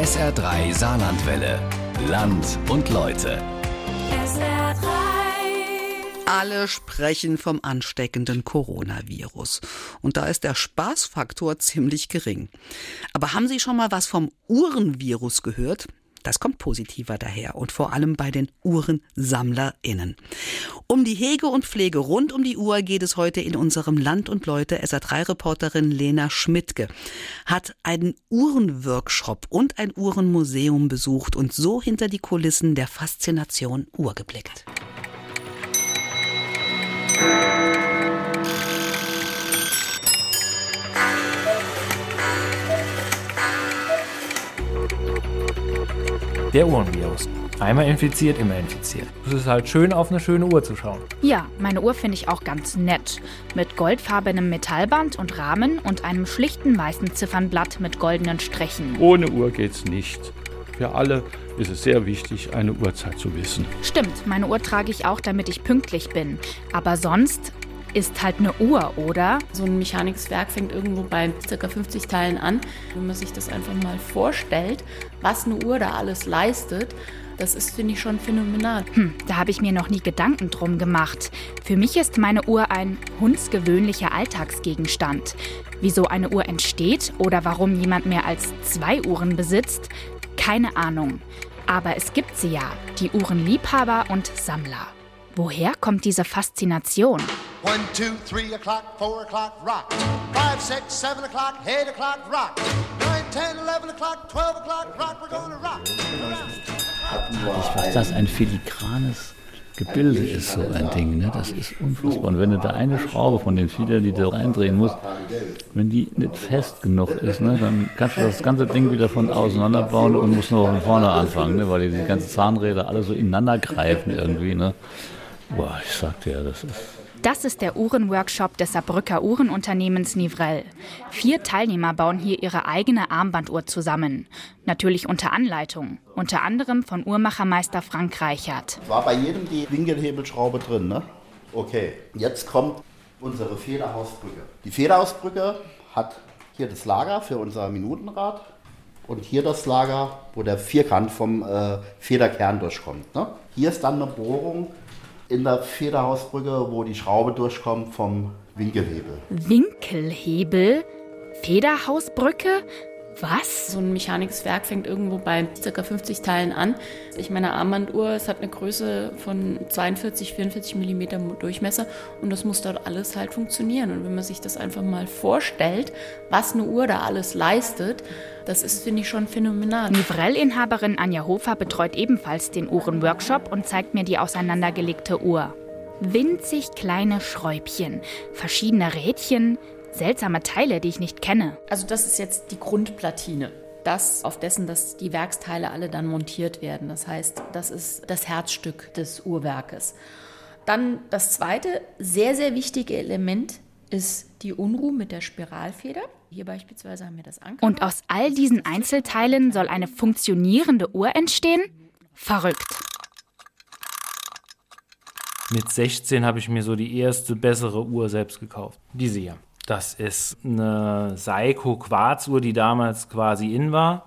SR3 Saarlandwelle. Land und Leute. SR3. Alle sprechen vom ansteckenden Coronavirus. Und da ist der Spaßfaktor ziemlich gering. Aber haben Sie schon mal was vom Uhrenvirus gehört? Das kommt positiver daher und vor allem bei den UhrensammlerInnen. Um die Hege und Pflege rund um die Uhr geht es heute in unserem Land und Leute. SA3-Reporterin Lena Schmidtke hat einen Uhrenworkshop und ein Uhrenmuseum besucht und so hinter die Kulissen der Faszination Uhr geblickt. Der Uhrenvirus. Einmal infiziert, immer infiziert. Es ist halt schön, auf eine schöne Uhr zu schauen. Ja, meine Uhr finde ich auch ganz nett. Mit goldfarbenem Metallband und Rahmen und einem schlichten weißen Ziffernblatt mit goldenen Strichen. Ohne Uhr geht's nicht. Für alle ist es sehr wichtig, eine Uhrzeit zu wissen. Stimmt, meine Uhr trage ich auch, damit ich pünktlich bin. Aber sonst ist halt eine Uhr, oder? So ein Mechanikwerk fängt irgendwo bei ca. 50 Teilen an. Wenn man sich das einfach mal vorstellt, was eine Uhr da alles leistet, das ist, finde ich, schon phänomenal. Hm, da habe ich mir noch nie Gedanken drum gemacht. Für mich ist meine Uhr ein hundsgewöhnlicher Alltagsgegenstand. Wie so eine Uhr entsteht oder warum jemand mehr als zwei Uhren besitzt, keine Ahnung. Aber es gibt sie ja, die Uhrenliebhaber und Sammler. Woher kommt diese Faszination? One, two, three o'clock, four o'clock, rock. Five, six, seven o'clock, eight o'clock, rock. Nine, ten, eleven o'clock, twelve o'clock, rock. We're gonna rock. Was das ein filigranes Gebilde ist, so ein Ding. Ne? Das ist unfassbar. Und wenn du da eine Schraube von den vielen, die du reindrehen musst, wenn die nicht fest genug ist, ne, dann kannst du das ganze Ding wieder von auseinanderbauen und musst nur von vorne anfangen, ne? weil die ganzen Zahnräder alle so ineinander greifen irgendwie. Ne? Boah, ich sag dir, das ist Das ist der Uhrenworkshop des Saarbrücker Uhrenunternehmens Nivrel. Vier Teilnehmer bauen hier ihre eigene Armbanduhr zusammen. Natürlich unter Anleitung. Unter anderem von Uhrmachermeister Frank Reichert. War bei jedem die Winkelhebelschraube drin, ne? Okay, jetzt kommt unsere Federhausbrücke. Die Federhausbrücke hat hier das Lager für unser Minutenrad und hier das Lager, wo der Vierkant vom äh, Federkern durchkommt. Ne? Hier ist dann eine Bohrung in der Federhausbrücke, wo die Schraube durchkommt vom Winkelhebel. Winkelhebel? Federhausbrücke? Was? So ein Mechanikwerk fängt irgendwo bei ca. 50 Teilen an. Ich meine Armbanduhr, es hat eine Größe von 42, 44 mm Durchmesser und das muss dort alles halt funktionieren. Und wenn man sich das einfach mal vorstellt, was eine Uhr da alles leistet, das ist, finde ich, schon phänomenal. Nivrel-Inhaberin Anja Hofer betreut ebenfalls den Uhrenworkshop und zeigt mir die auseinandergelegte Uhr. Winzig kleine Schräubchen, verschiedene Rädchen, seltsame Teile, die ich nicht kenne. Also das ist jetzt die Grundplatine. Das, auf dessen dass die Werksteile alle dann montiert werden. Das heißt, das ist das Herzstück des Uhrwerkes. Dann das zweite sehr, sehr wichtige Element ist die Unruhe mit der Spiralfeder. Hier beispielsweise haben wir das Anker. Und aus all diesen Einzelteilen soll eine funktionierende Uhr entstehen? Verrückt. Mit 16 habe ich mir so die erste bessere Uhr selbst gekauft. Diese hier. Das ist eine Seiko Quarzuhr, die damals quasi in war.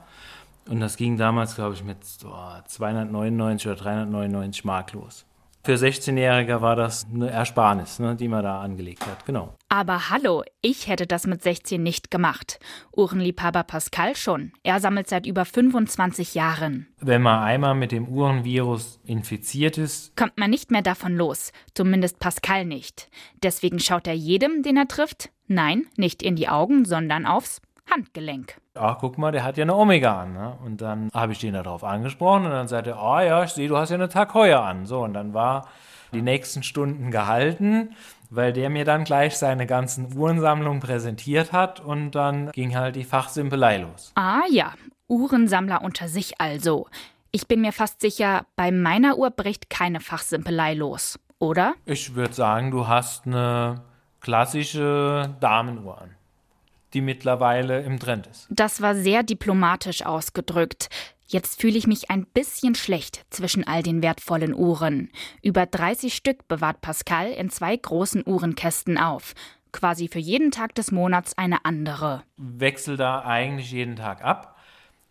Und das ging damals, glaube ich, mit oh, 299 oder 399 Mark los. Für 16-Jähriger war das eine Ersparnis, ne, die man da angelegt hat. Genau. Aber hallo, ich hätte das mit 16 nicht gemacht. Uhrenliebhaber Pascal schon. Er sammelt seit über 25 Jahren. Wenn man einmal mit dem Uhrenvirus infiziert ist, Kommt man nicht mehr davon los. Zumindest Pascal nicht. Deswegen schaut er jedem, den er trifft, nein, nicht in die Augen, sondern aufs Handgelenk. ach guck mal, der hat ja eine Omega an. Ne? Und dann habe ich den darauf angesprochen und dann sagte er, ah ja, ich sehe, du hast ja eine Heuer an. So, und dann war die nächsten Stunden gehalten, weil der mir dann gleich seine ganzen Uhrensammlungen präsentiert hat und dann ging halt die Fachsimpelei los. Ah ja, Uhrensammler unter sich also. Ich bin mir fast sicher, bei meiner Uhr bricht keine Fachsimpelei los, oder? Ich würde sagen, du hast eine klassische Damenuhr an, die mittlerweile im Trend ist. Das war sehr diplomatisch ausgedrückt. Jetzt fühle ich mich ein bisschen schlecht zwischen all den wertvollen Uhren. Über 30 Stück bewahrt Pascal in zwei großen Uhrenkästen auf. Quasi für jeden Tag des Monats eine andere. Wechsel da eigentlich jeden Tag ab.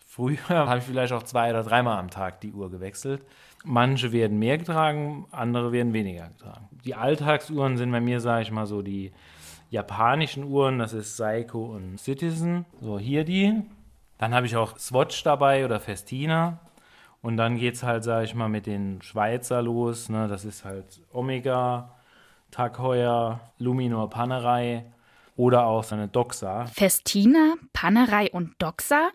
Früher habe ich vielleicht auch zwei oder dreimal am Tag die Uhr gewechselt. Manche werden mehr getragen, andere werden weniger getragen. Die Alltagsuhren sind bei mir, sage ich mal, so die japanischen Uhren, das ist Seiko und Citizen. So, hier die. Dann habe ich auch Swatch dabei oder Festina. Und dann geht es halt, sage ich mal, mit den Schweizer los. Ne? Das ist halt Omega, Tag Luminor Panerei oder auch so eine Doxa. Festina, Panerei und Doxa?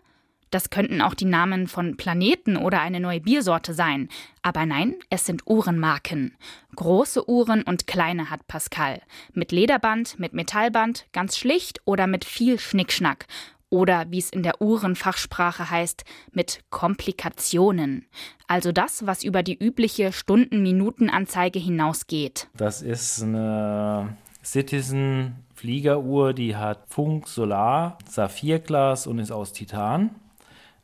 Das könnten auch die Namen von Planeten oder eine neue Biersorte sein. Aber nein, es sind Uhrenmarken. Große Uhren und kleine hat Pascal. Mit Lederband, mit Metallband, ganz schlicht oder mit viel Schnickschnack. Oder wie es in der Uhrenfachsprache heißt, mit Komplikationen. Also das, was über die übliche Stunden-Minuten-Anzeige hinausgeht. Das ist eine Citizen Fliegeruhr, die hat Funk, Solar, Saphirglas und ist aus Titan.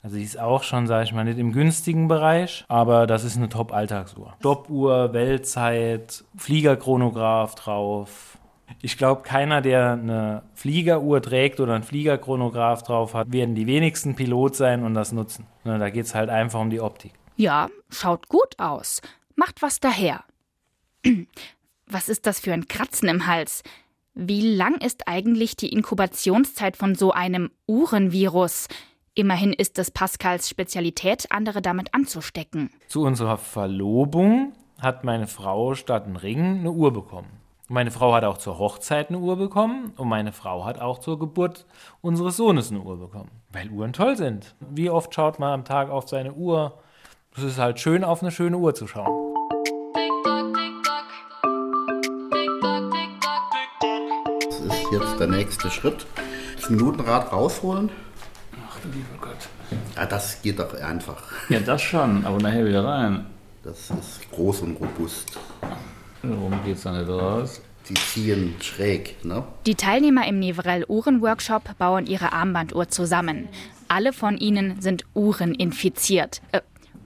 Also die ist auch schon, sage ich mal, nicht im günstigen Bereich, aber das ist eine Top-Alltagsuhr. Stoppuhr, Weltzeit, Fliegerchronograph drauf. Ich glaube, keiner, der eine Fliegeruhr trägt oder einen Fliegerchronograph drauf hat, werden die wenigsten Pilot sein und das nutzen. Ne, da geht es halt einfach um die Optik. Ja, schaut gut aus. Macht was daher. Was ist das für ein Kratzen im Hals? Wie lang ist eigentlich die Inkubationszeit von so einem Uhrenvirus? Immerhin ist es Pascals Spezialität, andere damit anzustecken. Zu unserer Verlobung hat meine Frau statt einem Ring eine Uhr bekommen. Meine Frau hat auch zur Hochzeit eine Uhr bekommen und meine Frau hat auch zur Geburt unseres Sohnes eine Uhr bekommen. Weil Uhren toll sind. Wie oft schaut man am Tag auf seine Uhr? Es ist halt schön, auf eine schöne Uhr zu schauen. Das ist jetzt der nächste Schritt. Das Minutenrad rausholen. Lieber Gott. Ja, das geht doch einfach. Ja, das schon, aber nachher wieder rein. Das ist groß und robust. Warum geht's da nicht raus? Die ziehen schräg, ne? Die Teilnehmer im Nevrel Uhrenworkshop bauen ihre Armbanduhr zusammen. Alle von ihnen sind Uhreninfiziert, äh,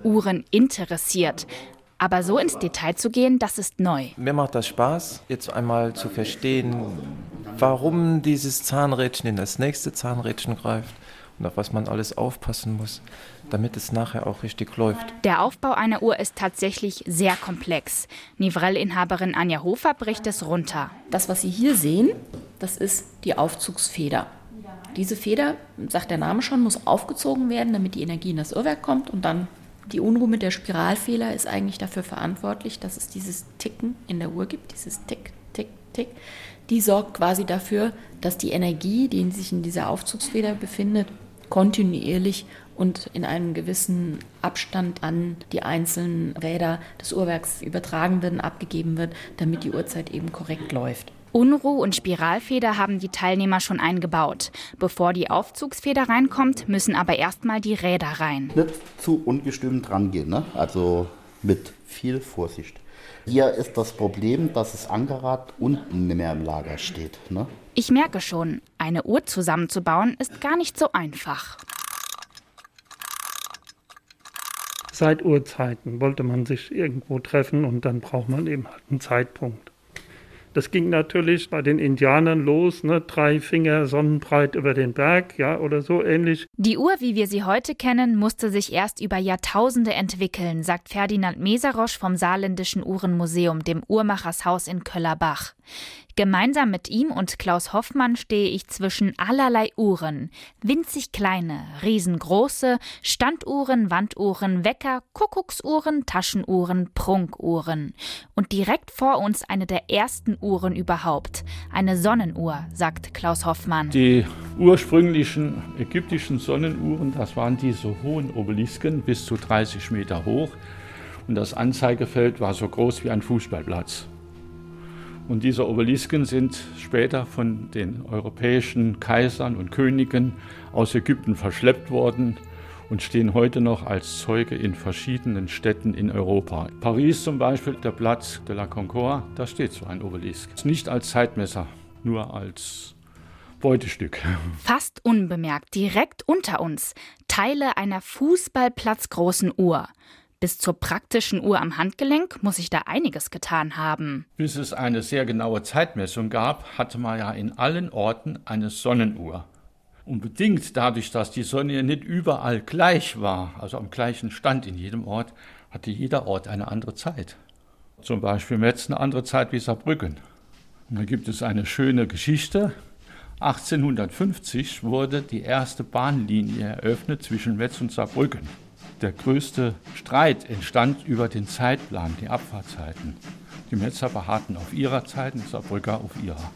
Uhreninteressiert. Aber so ins Detail zu gehen, das ist neu. Mir macht das Spaß, jetzt einmal zu verstehen, warum dieses Zahnrädchen in das nächste Zahnrädchen greift und auf was man alles aufpassen muss, damit es nachher auch richtig läuft. Der Aufbau einer Uhr ist tatsächlich sehr komplex. Nivrel-Inhaberin Anja Hofer bricht es runter. Das, was Sie hier sehen, das ist die Aufzugsfeder. Diese Feder, sagt der Name schon, muss aufgezogen werden, damit die Energie in das Uhrwerk kommt und dann die Unruhe mit der Spiralfehler ist eigentlich dafür verantwortlich, dass es dieses Ticken in der Uhr gibt, dieses Tick, Tick, Tick. Die sorgt quasi dafür, dass die Energie, die sich in dieser Aufzugsfeder befindet, kontinuierlich und in einem gewissen Abstand an die einzelnen Räder des Uhrwerks übertragen wird, abgegeben wird, damit die Uhrzeit eben korrekt läuft. Unruh und Spiralfeder haben die Teilnehmer schon eingebaut. Bevor die Aufzugsfeder reinkommt, müssen aber erstmal die Räder rein. Nicht zu ungestüm dran gehen, ne? Also mit viel Vorsicht. Hier ist das Problem, dass das Ankerrad unten nicht mehr im Lager steht. Ne? Ich merke schon, eine Uhr zusammenzubauen ist gar nicht so einfach. Seit Urzeiten wollte man sich irgendwo treffen und dann braucht man eben halt einen Zeitpunkt. Das ging natürlich bei den Indianern los, ne? drei Finger sonnenbreit über den Berg, ja, oder so ähnlich. Die Uhr, wie wir sie heute kennen, musste sich erst über Jahrtausende entwickeln, sagt Ferdinand Meserosch vom Saarländischen Uhrenmuseum, dem Uhrmachershaus in Köllerbach. Gemeinsam mit ihm und Klaus Hoffmann stehe ich zwischen allerlei Uhren. Winzig kleine, riesengroße, Standuhren, Wanduhren, Wecker, Kuckucksuhren, Taschenuhren, Prunkuhren. Und direkt vor uns eine der ersten Uhren überhaupt. Eine Sonnenuhr, sagt Klaus Hoffmann. Die ursprünglichen ägyptischen Sonnenuhren, das waren diese hohen Obelisken, bis zu 30 Meter hoch. Und das Anzeigefeld war so groß wie ein Fußballplatz. Und diese Obelisken sind später von den europäischen Kaisern und Königen aus Ägypten verschleppt worden und stehen heute noch als Zeuge in verschiedenen Städten in Europa. Paris zum Beispiel, der Platz de la Concorde, da steht so ein Obelisk. Nicht als Zeitmesser, nur als Beutestück. Fast unbemerkt, direkt unter uns, Teile einer fußballplatzgroßen Uhr. Bis zur praktischen Uhr am Handgelenk muss sich da einiges getan haben. Bis es eine sehr genaue Zeitmessung gab, hatte man ja in allen Orten eine Sonnenuhr. Und bedingt dadurch, dass die Sonne nicht überall gleich war, also am gleichen Stand in jedem Ort, hatte jeder Ort eine andere Zeit. Zum Beispiel Metz eine andere Zeit wie Saarbrücken. Und da gibt es eine schöne Geschichte. 1850 wurde die erste Bahnlinie eröffnet zwischen Metz und Saarbrücken. Der größte Streit entstand über den Zeitplan, die Abfahrtzeiten. Die Metzer beharrten auf ihrer Zeit und Saarbrücker auf ihrer.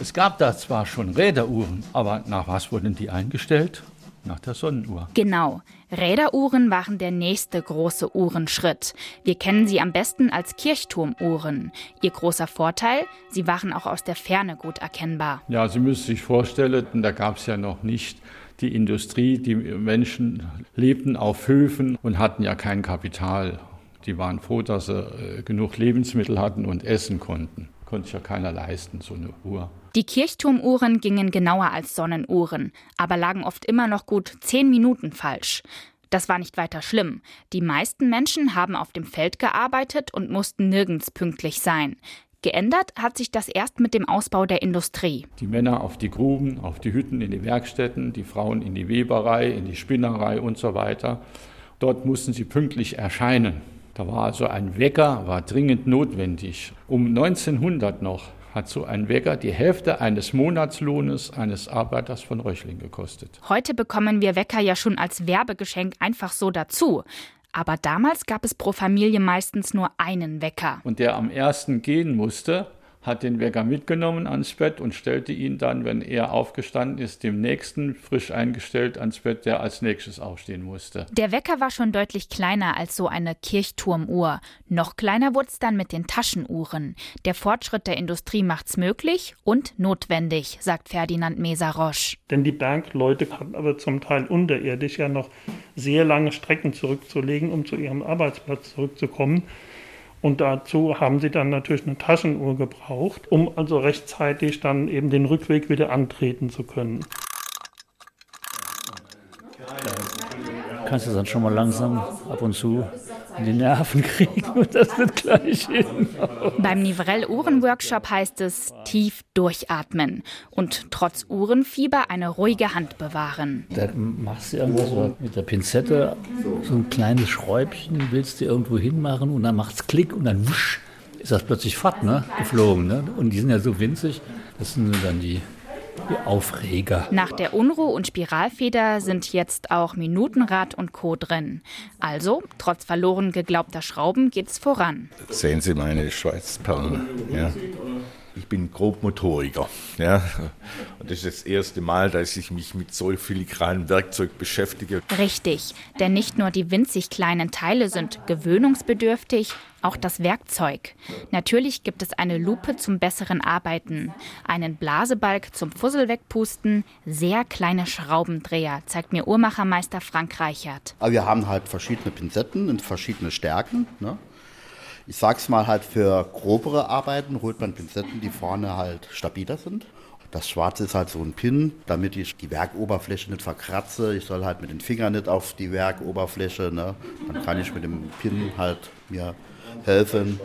Es gab da zwar schon Räderuhren, aber nach was wurden die eingestellt? Nach der Sonnenuhr. Genau. Räderuhren waren der nächste große Uhrenschritt. Wir kennen sie am besten als Kirchturmuhren. Ihr großer Vorteil, sie waren auch aus der Ferne gut erkennbar. Ja, Sie müssen sich vorstellen, da gab es ja noch nicht die Industrie, die Menschen lebten auf Höfen und hatten ja kein Kapital. Die waren froh, dass sie äh, genug Lebensmittel hatten und essen konnten. Konnte sich ja keiner leisten, so eine Uhr. Die Kirchturmuhren gingen genauer als Sonnenuhren, aber lagen oft immer noch gut zehn Minuten falsch. Das war nicht weiter schlimm. Die meisten Menschen haben auf dem Feld gearbeitet und mussten nirgends pünktlich sein. Geändert hat sich das erst mit dem Ausbau der Industrie. Die Männer auf die Gruben, auf die Hütten, in die Werkstätten, die Frauen in die Weberei, in die Spinnerei und so weiter. Dort mussten sie pünktlich erscheinen. Da war also ein Wecker, war dringend notwendig. Um 1900 noch hat so ein Wecker die Hälfte eines Monatslohnes eines Arbeiters von Röchling gekostet. Heute bekommen wir Wecker ja schon als Werbegeschenk einfach so dazu. Aber damals gab es pro Familie meistens nur einen Wecker. Und der am ersten gehen musste, hat den Wecker mitgenommen ans Bett und stellte ihn dann, wenn er aufgestanden ist, dem nächsten frisch eingestellt ans Bett, der als nächstes aufstehen musste. Der Wecker war schon deutlich kleiner als so eine Kirchturmuhr. Noch kleiner wurde es dann mit den Taschenuhren. Der Fortschritt der Industrie macht's möglich und notwendig, sagt Ferdinand Mesarosch. Denn die Bergleute hatten aber zum Teil unterirdisch ja noch sehr lange Strecken zurückzulegen, um zu ihrem Arbeitsplatz zurückzukommen. Und dazu haben sie dann natürlich eine Taschenuhr gebraucht, um also rechtzeitig dann eben den Rückweg wieder antreten zu können. Kannst du dann schon mal langsam ab und zu in die Nerven kriegen und das wird gleich hin. Beim Nivrell-Uhren-Workshop heißt es tief durchatmen und trotz Uhrenfieber eine ruhige Hand bewahren. Da machst du irgendwas so mit der Pinzette, so ein kleines Schräubchen, willst du irgendwo hinmachen und dann macht's Klick und dann wusch, ist das plötzlich fort, ne? geflogen. Ne? Und die sind ja so winzig, das sind dann die Aufreger. Nach der Unruh- und Spiralfeder sind jetzt auch Minutenrad und Co. drin. Also, trotz verloren geglaubter Schrauben geht's voran. Sehen Sie meine Schweißperlen. Ja. Ich bin Grobmotoriker. Ja. Und das ist das erste Mal, dass ich mich mit so filigranem Werkzeug beschäftige. Richtig, denn nicht nur die winzig kleinen Teile sind gewöhnungsbedürftig, auch das Werkzeug. Natürlich gibt es eine Lupe zum besseren Arbeiten, einen Blasebalg zum Fussel wegpusten, sehr kleine Schraubendreher, zeigt mir Uhrmachermeister Frank Reichert. Aber wir haben halt verschiedene Pinzetten und verschiedene Stärken. Ne? Ich sag's mal halt, für grobere Arbeiten holt man Pinzetten, die vorne halt stabiler sind. Das Schwarze ist halt so ein Pin, damit ich die Werkoberfläche nicht verkratze. Ich soll halt mit den Fingern nicht auf die Werkoberfläche. Ne? Dann kann ich mit dem Pin halt mir helfen,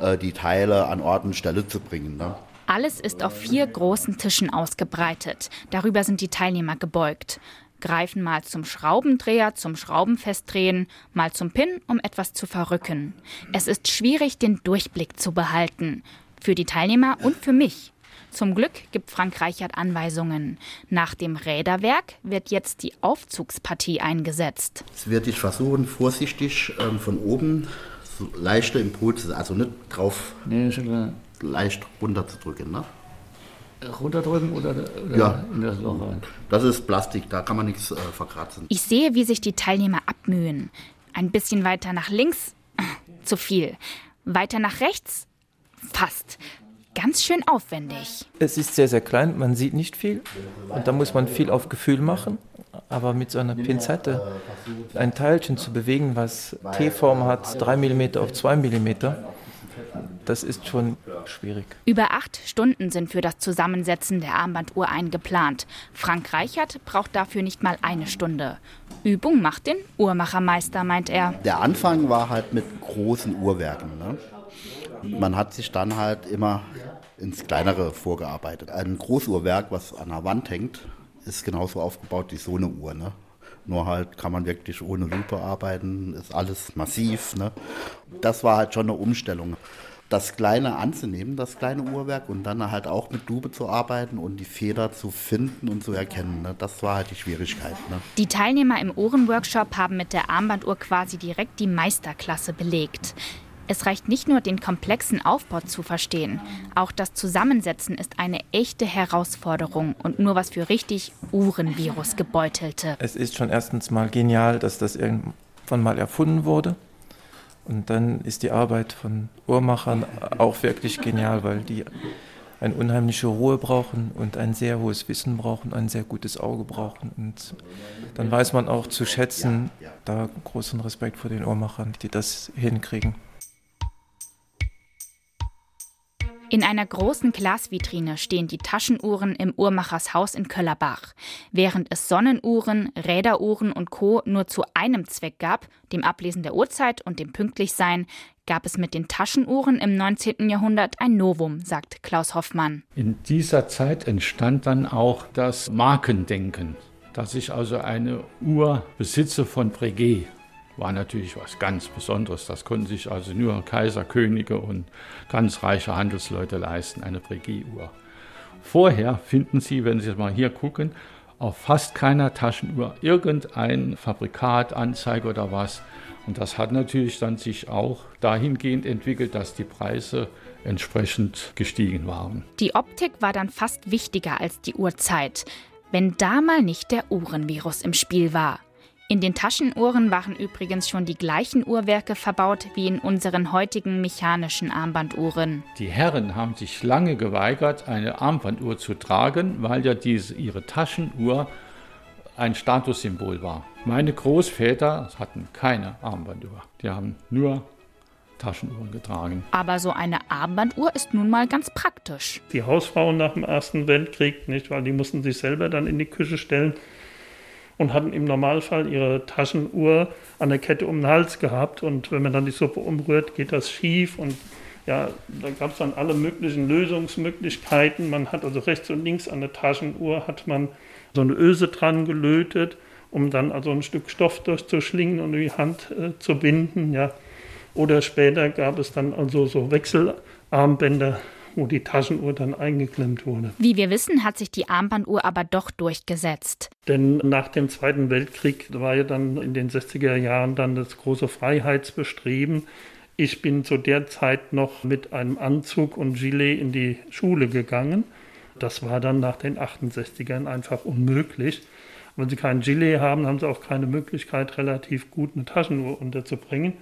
äh, die Teile an Ort und Stelle zu bringen. Ne? Alles ist auf vier großen Tischen ausgebreitet. Darüber sind die Teilnehmer gebeugt greifen mal zum Schraubendreher, zum Schraubenfestdrehen, mal zum Pin, um etwas zu verrücken. Es ist schwierig, den Durchblick zu behalten. Für die Teilnehmer und für mich. Zum Glück gibt Frank Reichert Anweisungen. Nach dem Räderwerk wird jetzt die Aufzugspartie eingesetzt. Jetzt werde ich versuchen, vorsichtig ähm, von oben so leichte Impulse, also nicht drauf Nee, leicht runterzudrücken. Ne? Runterdrücken oder, oder Ja. in das Loch rein? Das ist Plastik, da kann man nichts äh, verkratzen. Ich sehe, wie sich die Teilnehmer abmühen. Ein bisschen weiter nach links, zu viel. Weiter nach rechts, fast. Ganz schön aufwendig. Es ist sehr, sehr klein, man sieht nicht viel und da muss man viel auf Gefühl machen. Aber mit so einer Pinzette ein Teilchen zu bewegen, was T-Form hat, 3 mm auf 2 mm, das ist schon schwierig. Über acht Stunden sind für das Zusammensetzen der Armbanduhr eingeplant. Frank Reichert braucht dafür nicht mal eine Stunde. Übung macht den Uhrmachermeister, meint er. Der Anfang war halt mit großen Uhrwerken. Ne? Man hat sich dann halt immer ins Kleinere vorgearbeitet. Ein Großuhrwerk, was an der Wand hängt, ist genauso aufgebaut wie so eine Uhr. Ne? Nur halt kann man wirklich ohne Lupe arbeiten, ist alles massiv. Ne? Das war halt schon eine Umstellung. Das Kleine anzunehmen, das kleine Uhrwerk, und dann halt auch mit Lupe zu arbeiten und die Feder zu finden und zu erkennen. Ne? Das war halt die Schwierigkeit. Ne? Die Teilnehmer im Uhrenworkshop haben mit der Armbanduhr quasi direkt die Meisterklasse belegt. Es reicht nicht nur, den komplexen Aufbau zu verstehen. Auch das Zusammensetzen ist eine echte Herausforderung und nur was für richtig Uhrenvirus gebeutelte. Es ist schon erstens mal genial, dass das irgendwann mal erfunden wurde. Und dann ist die Arbeit von Uhrmachern auch wirklich genial, weil die eine unheimliche Ruhe brauchen und ein sehr hohes Wissen brauchen, ein sehr gutes Auge brauchen. Und dann weiß man auch zu schätzen, da großen Respekt vor den Uhrmachern, die das hinkriegen. In einer großen Glasvitrine stehen die Taschenuhren im Uhrmachers Haus in Köllerbach. Während es Sonnenuhren, Räderuhren und Co. nur zu einem Zweck gab, dem Ablesen der Uhrzeit und dem Pünktlichsein, gab es mit den Taschenuhren im 19. Jahrhundert ein Novum, sagt Klaus Hoffmann. In dieser Zeit entstand dann auch das Markendenken, dass ich also eine Uhr besitze von Breguet war natürlich was ganz Besonderes. Das konnten sich also nur Kaiser, Könige und ganz reiche Handelsleute leisten, eine Breguet-Uhr. Vorher finden Sie, wenn Sie mal hier gucken, auf fast keiner Taschenuhr irgendein Fabrikat, Anzeige oder was. Und das hat natürlich dann sich auch dahingehend entwickelt, dass die Preise entsprechend gestiegen waren. Die Optik war dann fast wichtiger als die Uhrzeit, wenn da mal nicht der Uhrenvirus im Spiel war. In den Taschenuhren waren übrigens schon die gleichen Uhrwerke verbaut wie in unseren heutigen mechanischen Armbanduhren. Die Herren haben sich lange geweigert, eine Armbanduhr zu tragen, weil ja diese, ihre Taschenuhr ein Statussymbol war. Meine Großväter hatten keine Armbanduhr. Die haben nur Taschenuhren getragen. Aber so eine Armbanduhr ist nun mal ganz praktisch. Die Hausfrauen nach dem Ersten Weltkrieg, nicht, weil die mussten sich selber dann in die Küche stellen und hatten im Normalfall ihre Taschenuhr an der Kette um den Hals gehabt. Und wenn man dann die Suppe umrührt, geht das schief. Und ja, da gab es dann alle möglichen Lösungsmöglichkeiten. Man hat also rechts und links an der Taschenuhr hat man so eine Öse dran gelötet, um dann also ein Stück Stoff durchzuschlingen und die Hand äh, zu binden. Ja. Oder später gab es dann also so Wechselarmbänder, wo die Taschenuhr dann eingeklemmt wurde. Wie wir wissen, hat sich die Armbanduhr aber doch durchgesetzt. Denn nach dem Zweiten Weltkrieg war ja dann in den 60er Jahren dann das große Freiheitsbestreben. Ich bin zu der Zeit noch mit einem Anzug und Gilet in die Schule gegangen. Das war dann nach den 68ern einfach unmöglich. Wenn Sie kein Gilet haben, haben Sie auch keine Möglichkeit, relativ gut eine Taschenuhr unterzubringen.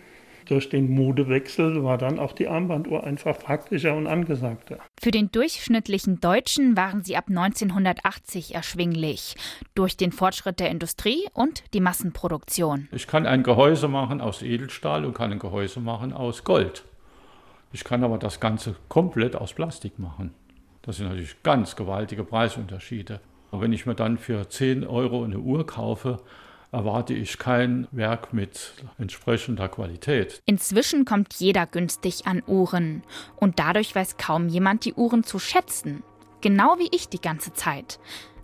Durch den Modewechsel war dann auch die Armbanduhr einfach praktischer und angesagter. Für den durchschnittlichen Deutschen waren sie ab 1980 erschwinglich. Durch den Fortschritt der Industrie und die Massenproduktion. Ich kann ein Gehäuse machen aus Edelstahl und kann ein Gehäuse machen aus Gold. Ich kann aber das Ganze komplett aus Plastik machen. Das sind natürlich ganz gewaltige Preisunterschiede. Und wenn ich mir dann für 10 Euro eine Uhr kaufe, erwarte ich kein Werk mit entsprechender Qualität. Inzwischen kommt jeder günstig an Uhren. Und dadurch weiß kaum jemand die Uhren zu schätzen. Genau wie ich die ganze Zeit.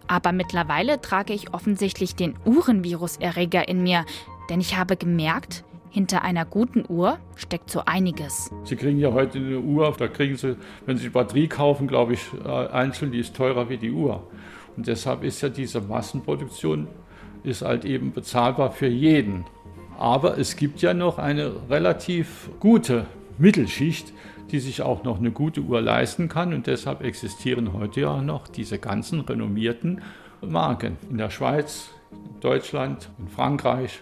Aber mittlerweile trage ich offensichtlich den Uhrenviruserreger in mir, denn ich habe gemerkt, hinter einer guten Uhr steckt so einiges. Sie kriegen ja heute eine Uhr, da kriegen Sie, wenn Sie die Batterie kaufen, glaube ich, äh, einzeln, die ist teurer wie die Uhr. Und deshalb ist ja diese Massenproduktion ist halt eben bezahlbar für jeden. Aber es gibt ja noch eine relativ gute Mittelschicht, die sich auch noch eine gute Uhr leisten kann. Und deshalb existieren heute ja noch diese ganzen renommierten Marken in der Schweiz, Deutschland, in Frankreich,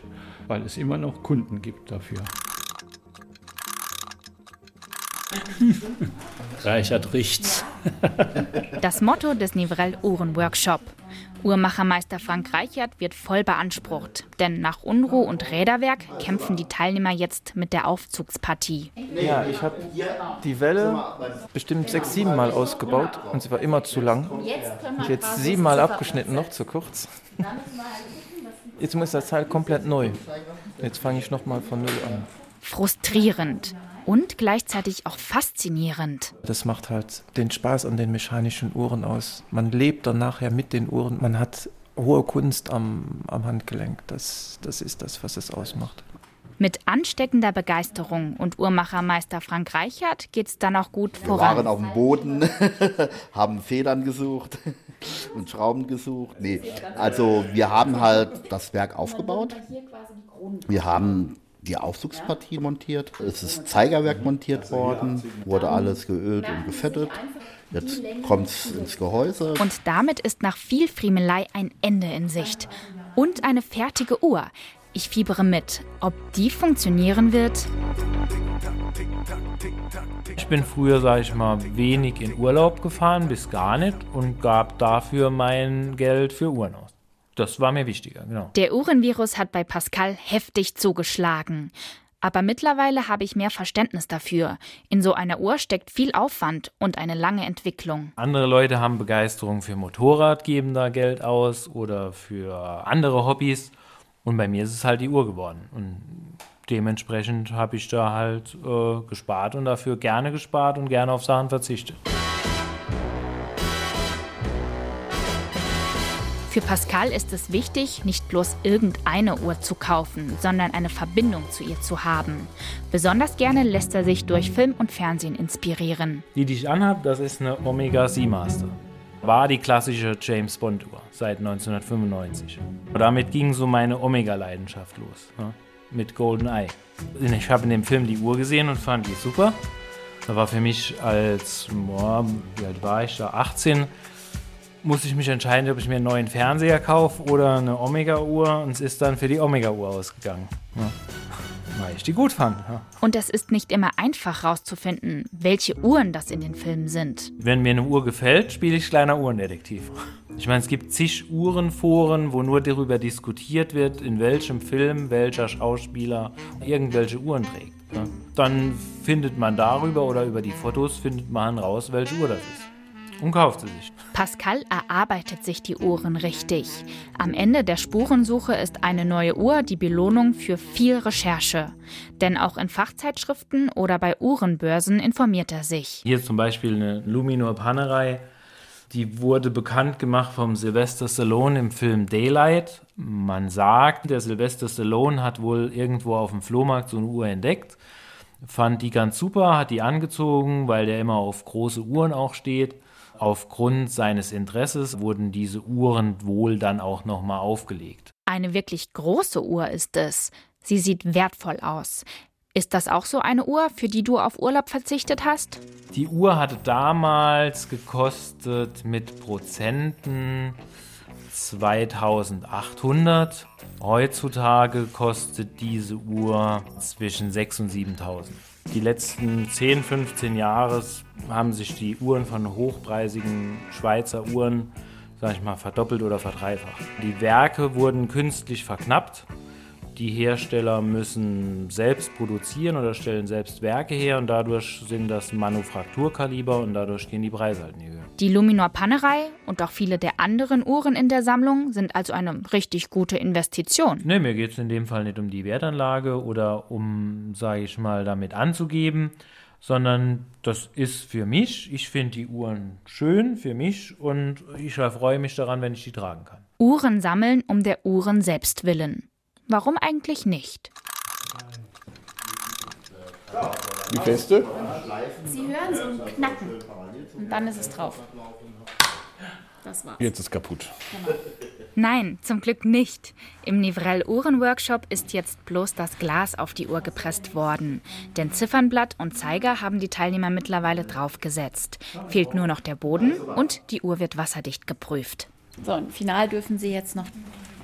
weil es immer noch Kunden gibt dafür. Reichert riecht's. Das Motto des Nivrel Uhren Workshop. Uhrmachermeister Frank Reichert wird voll beansprucht, denn nach Unruh und Räderwerk kämpfen die Teilnehmer jetzt mit der Aufzugspartie. Ja, ich habe die Welle bestimmt sechs, sieben Mal ausgebaut und sie war immer zu lang. Und jetzt sieben Mal abgeschnitten, noch zu kurz. Jetzt muss das Teil komplett neu. Jetzt fange ich nochmal von Null an. Frustrierend und gleichzeitig auch faszinierend. Das macht halt den Spaß an den mechanischen Uhren aus. Man lebt dann nachher mit den Uhren. Man hat hohe Kunst am, am Handgelenk. Das, das ist das, was es ausmacht. Mit ansteckender Begeisterung und Uhrmachermeister Frank Reichert geht es dann auch gut voran. Wir waren auf dem Boden, haben Federn gesucht und Schrauben gesucht. Nee, also wir haben halt das Werk aufgebaut. Wir haben die Aufzugspartie montiert. Es ist Zeigerwerk montiert worden, wurde alles geölt und gefettet. Jetzt kommt es ins Gehäuse. Und damit ist nach viel Friemelei ein Ende in Sicht. Und eine fertige Uhr. Ich fiebere mit. Ob die funktionieren wird? Ich bin früher, sage ich mal, wenig in Urlaub gefahren, bis gar nicht, und gab dafür mein Geld für Uhren aus. Das war mir wichtiger, genau. Der Uhrenvirus hat bei Pascal heftig zugeschlagen. Aber mittlerweile habe ich mehr Verständnis dafür. In so einer Uhr steckt viel Aufwand und eine lange Entwicklung. Andere Leute haben Begeisterung für Motorrad, geben da Geld aus oder für andere Hobbys. Und bei mir ist es halt die Uhr geworden. Und dementsprechend habe ich da halt äh, gespart und dafür gerne gespart und gerne auf Sachen verzichtet. Für Pascal ist es wichtig, nicht bloß irgendeine Uhr zu kaufen, sondern eine Verbindung zu ihr zu haben. Besonders gerne lässt er sich durch Film und Fernsehen inspirieren. Die, die ich anhabe, das ist eine Omega Seamaster. War die klassische James Bond Uhr seit 1995. Und damit ging so meine Omega-Leidenschaft los. Ja, mit GoldenEye. Ich habe in dem Film die Uhr gesehen und fand die super. Da war für mich als, boah, wie alt war ich da, 18, musste ich mich entscheiden, ob ich mir einen neuen Fernseher kaufe oder eine Omega-Uhr und es ist dann für die Omega-Uhr ausgegangen. Ja. Weil ich die gut fand. Ja. Und es ist nicht immer einfach herauszufinden, welche Uhren das in den Filmen sind. Wenn mir eine Uhr gefällt, spiele ich kleiner Uhrendetektiv. Ich meine, es gibt zig Uhrenforen, wo nur darüber diskutiert wird, in welchem Film welcher Schauspieler irgendwelche Uhren trägt. Ja. Dann findet man darüber oder über die Fotos findet man raus, welche Uhr das ist und kauft sie sich. Pascal erarbeitet sich die Uhren richtig. Am Ende der Spurensuche ist eine neue Uhr die Belohnung für viel Recherche. Denn auch in Fachzeitschriften oder bei Uhrenbörsen informiert er sich. Hier zum Beispiel eine Luminor Panerei. Die wurde bekannt gemacht vom Sylvester Stallone im Film Daylight. Man sagt, der Sylvester Stallone hat wohl irgendwo auf dem Flohmarkt so eine Uhr entdeckt fand die ganz super, hat die angezogen, weil der immer auf große Uhren auch steht Aufgrund seines Interesses wurden diese Uhren wohl dann auch nochmal aufgelegt. Eine wirklich große Uhr ist es. Sie sieht wertvoll aus. Ist das auch so eine Uhr, für die du auf Urlaub verzichtet hast? Die Uhr hatte damals gekostet mit Prozenten 2800. Heutzutage kostet diese Uhr zwischen 6.000 und 7.000. Die letzten 10, 15 Jahre haben sich die Uhren von hochpreisigen Schweizer Uhren, sag ich mal, verdoppelt oder verdreifacht. Die Werke wurden künstlich verknappt. Die Hersteller müssen selbst produzieren oder stellen selbst Werke her und dadurch sind das Manufakturkaliber und dadurch gehen die Preise halt in die Höhe. Die Luminor Pannerei und auch viele der anderen Uhren in der Sammlung sind also eine richtig gute Investition. Ne, mir geht es in dem Fall nicht um die Wertanlage oder um, sage ich mal, damit anzugeben, sondern das ist für mich. Ich finde die Uhren schön für mich und ich freue mich daran, wenn ich die tragen kann. Uhren sammeln um der Uhren selbst willen. Warum eigentlich nicht? Die feste? Sie hören so ein Knacken und dann ist es drauf. Das war's. Jetzt ist kaputt. Genau. Nein, zum Glück nicht. Im Nivrel Uhrenworkshop ist jetzt bloß das Glas auf die Uhr gepresst worden. Denn Ziffernblatt und Zeiger haben die Teilnehmer mittlerweile draufgesetzt. Fehlt nur noch der Boden und die Uhr wird wasserdicht geprüft. So, und final dürfen Sie jetzt noch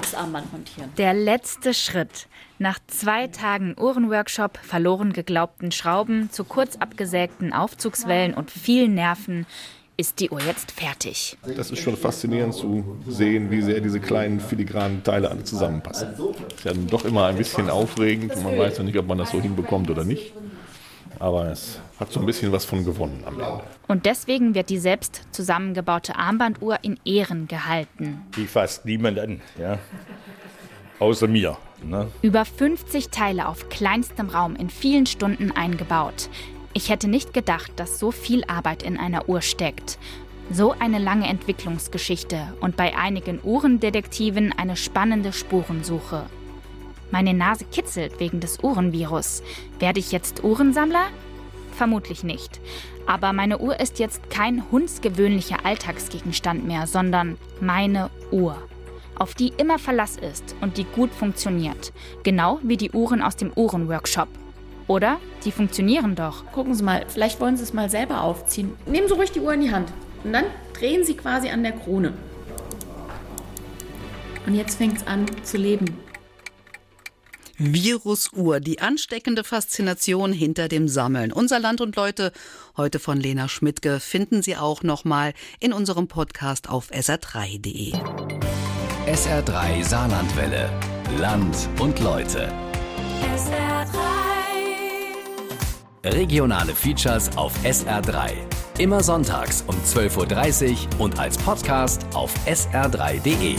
das Armband montieren. Der letzte Schritt. Nach zwei Tagen Uhrenworkshop, verloren geglaubten Schrauben, zu kurz abgesägten Aufzugswellen und vielen Nerven ist die Uhr jetzt fertig. Das ist schon faszinierend zu sehen, wie sehr diese kleinen filigranen Teile alle zusammenpassen. Das ist ja doch immer ein bisschen aufregend. Man weiß ja nicht, ob man das so hinbekommt oder nicht. Aber es hat so ein bisschen was von gewonnen am Ende. Und deswegen wird die selbst zusammengebaute Armbanduhr in Ehren gehalten. Die fasst niemand an, ja. Außer mir. Ne? Über 50 Teile auf kleinstem Raum in vielen Stunden eingebaut. Ich hätte nicht gedacht, dass so viel Arbeit in einer Uhr steckt. So eine lange Entwicklungsgeschichte und bei einigen Uhrendetektiven eine spannende Spurensuche. Meine Nase kitzelt wegen des Uhrenvirus. Werde ich jetzt Uhrensammler? Vermutlich nicht. Aber meine Uhr ist jetzt kein hundsgewöhnlicher Alltagsgegenstand mehr, sondern meine Uhr, auf die immer Verlass ist und die gut funktioniert. Genau wie die Uhren aus dem Uhrenworkshop. Oder? Die funktionieren doch. Gucken Sie mal, vielleicht wollen Sie es mal selber aufziehen. Nehmen Sie ruhig die Uhr in die Hand. Und dann drehen Sie quasi an der Krone. Und jetzt fängt es an zu leben. Virusuhr, die ansteckende Faszination hinter dem Sammeln. Unser Land und Leute, heute von Lena Schmidtke, finden Sie auch nochmal in unserem Podcast auf sr3.de. SR3 Saarlandwelle. Land und Leute. SR3. Regionale Features auf SR3. Immer sonntags um 12.30 Uhr und als Podcast auf sr3.de.